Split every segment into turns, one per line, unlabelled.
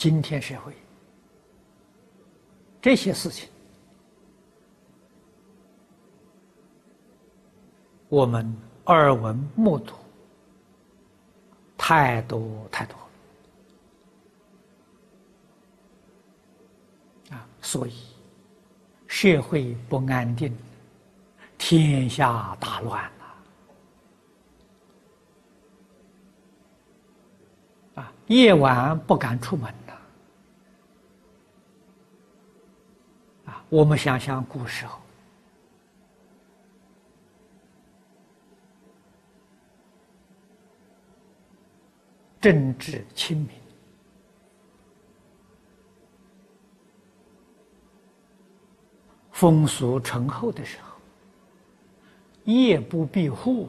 今天社会。这些事情，我们耳闻目睹。太多太多啊，所以社会不安定，天下大乱了。啊！夜晚不敢出门了啊！我们想想古时候。政治清明，风俗淳厚的时候，夜不闭户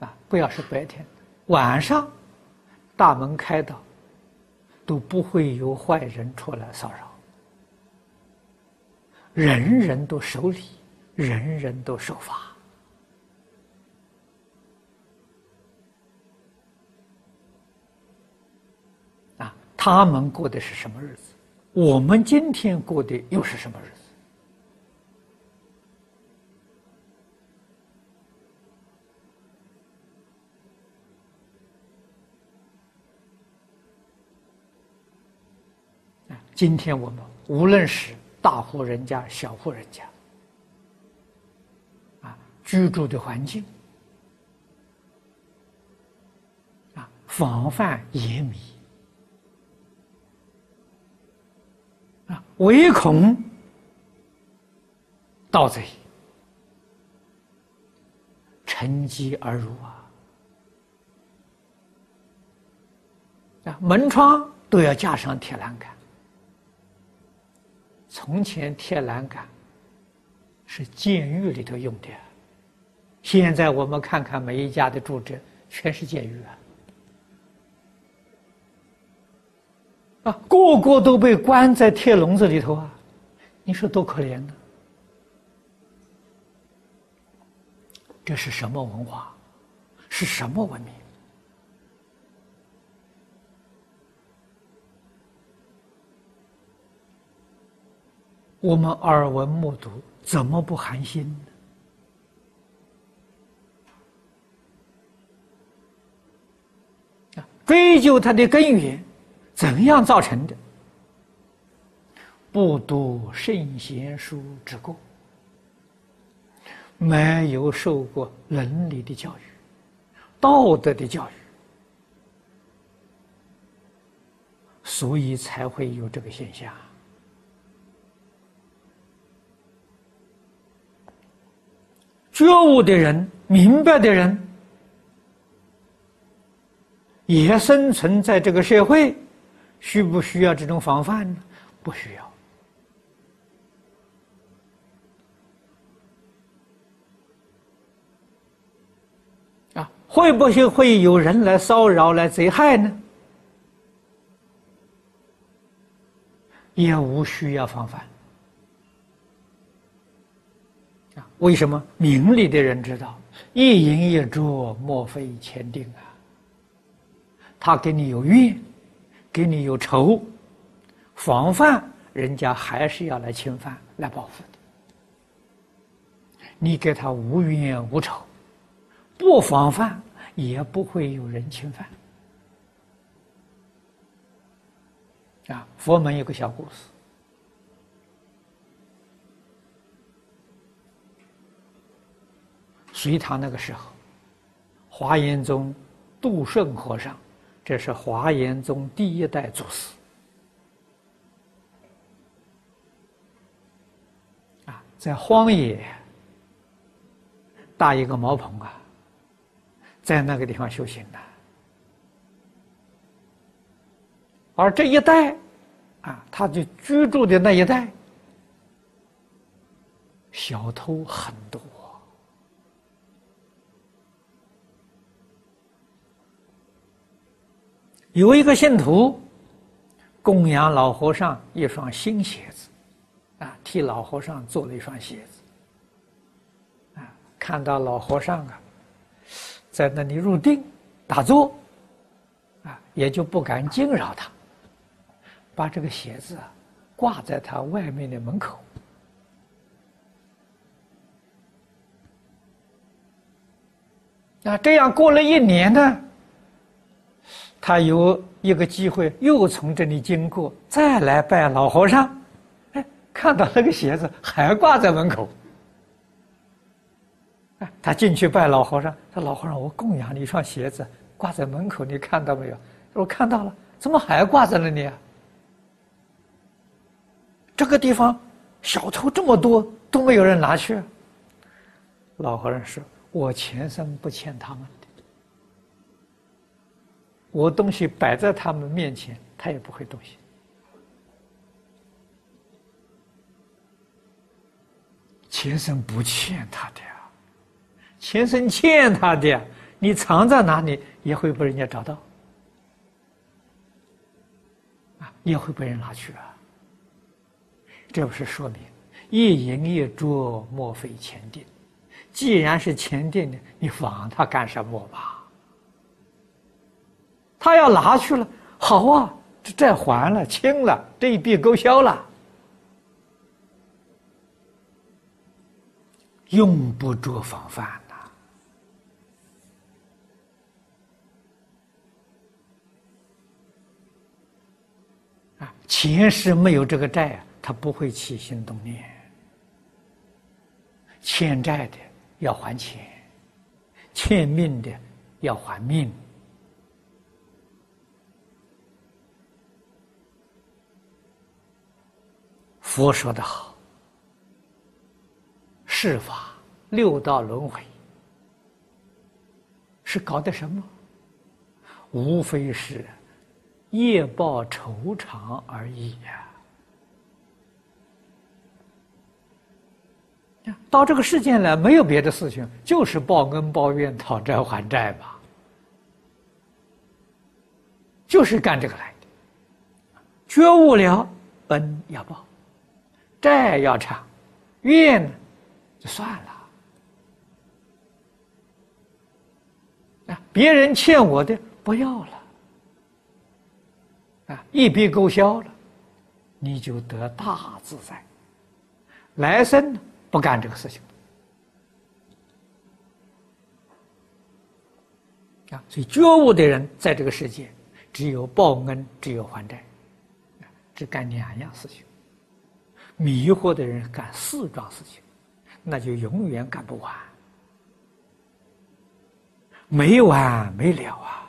啊！不要是白天，晚上大门开的，都不会有坏人出来骚扰，人人都守礼，人人都守法。啊他们过的是什么日子？我们今天过的又是什么日子？今天我们无论是大户人家、小户人家，啊，居住的环境，啊，防范严密。唯恐盗贼乘机而入啊！啊，门窗都要架上铁栏杆。从前铁栏杆是监狱里头用的，现在我们看看每一家的住宅，全是监狱啊！啊，个个都被关在铁笼子里头啊！你说多可怜呢？这是什么文化？是什么文明？我们耳闻目睹，怎么不寒心呢？啊，追究它的根源。怎样造成的？不读圣贤书之过，没有受过伦理的教育、道德的教育，所以才会有这个现象。觉悟的人、明白的人，也生存在这个社会。需不需要这种防范呢？不需要。啊，会不会会有人来骚扰、来贼害呢？也无需要防范。啊，为什么？明理的人知道，一饮一啄，莫非前定啊。他跟你有怨。给你有仇，防范人家还是要来侵犯、来报复的。你给他无冤无仇，不防范也不会有人侵犯。啊，佛门有个小故事，隋唐那个时候，华严宗杜顺和尚。这是华严宗第一代祖师啊，在荒野搭一个茅棚啊，在那个地方修行的。而这一代啊，他就居住的那一带，小偷很多。有一个信徒供养老和尚一双新鞋子，啊，替老和尚做了一双鞋子，啊，看到老和尚啊，在那里入定打坐，啊，也就不敢惊扰他，把这个鞋子啊挂在他外面的门口。那这样过了一年呢，他有一个机会又从这里经过，再来拜老和尚，哎，看到那个鞋子还挂在门口。他进去拜老和尚，说：“老和尚，我供养你一双鞋子，挂在门口，你看到没有？”我看到了，怎么还挂在那里啊？这个地方小偷这么多，都没有人拿去。老和尚说。我前生不欠他们，我东西摆在他们面前，他也不会动心。前生不欠他的呀，前生欠他的呀，你藏在哪里也会被人家找到，啊，也会被人拿去啊。这不是说明一淫一浊，莫非前定。既然是前定的，你防他干什么吧？他要拿去了，好啊，这债还了，清了，这一笔勾销了，用不着防范呐。啊，前世没有这个债啊，他不会起心动念，欠债的。要还钱，欠命的要还命。佛说的好，世法六道轮回是搞的什么？无非是业报酬偿而已呀。到这个世间来，没有别的事情，就是报恩报怨、讨债还债吧，就是干这个来的。觉悟了，恩要报，债要偿，怨呢就算了。啊，别人欠我的不要了，啊，一笔勾销了，你就得大自在。来生？不干这个事情啊！所以觉悟的人在这个世界，只有报恩，只有还债，只干两样事情。迷惑的人干四桩事情，那就永远干不完，没完没了啊！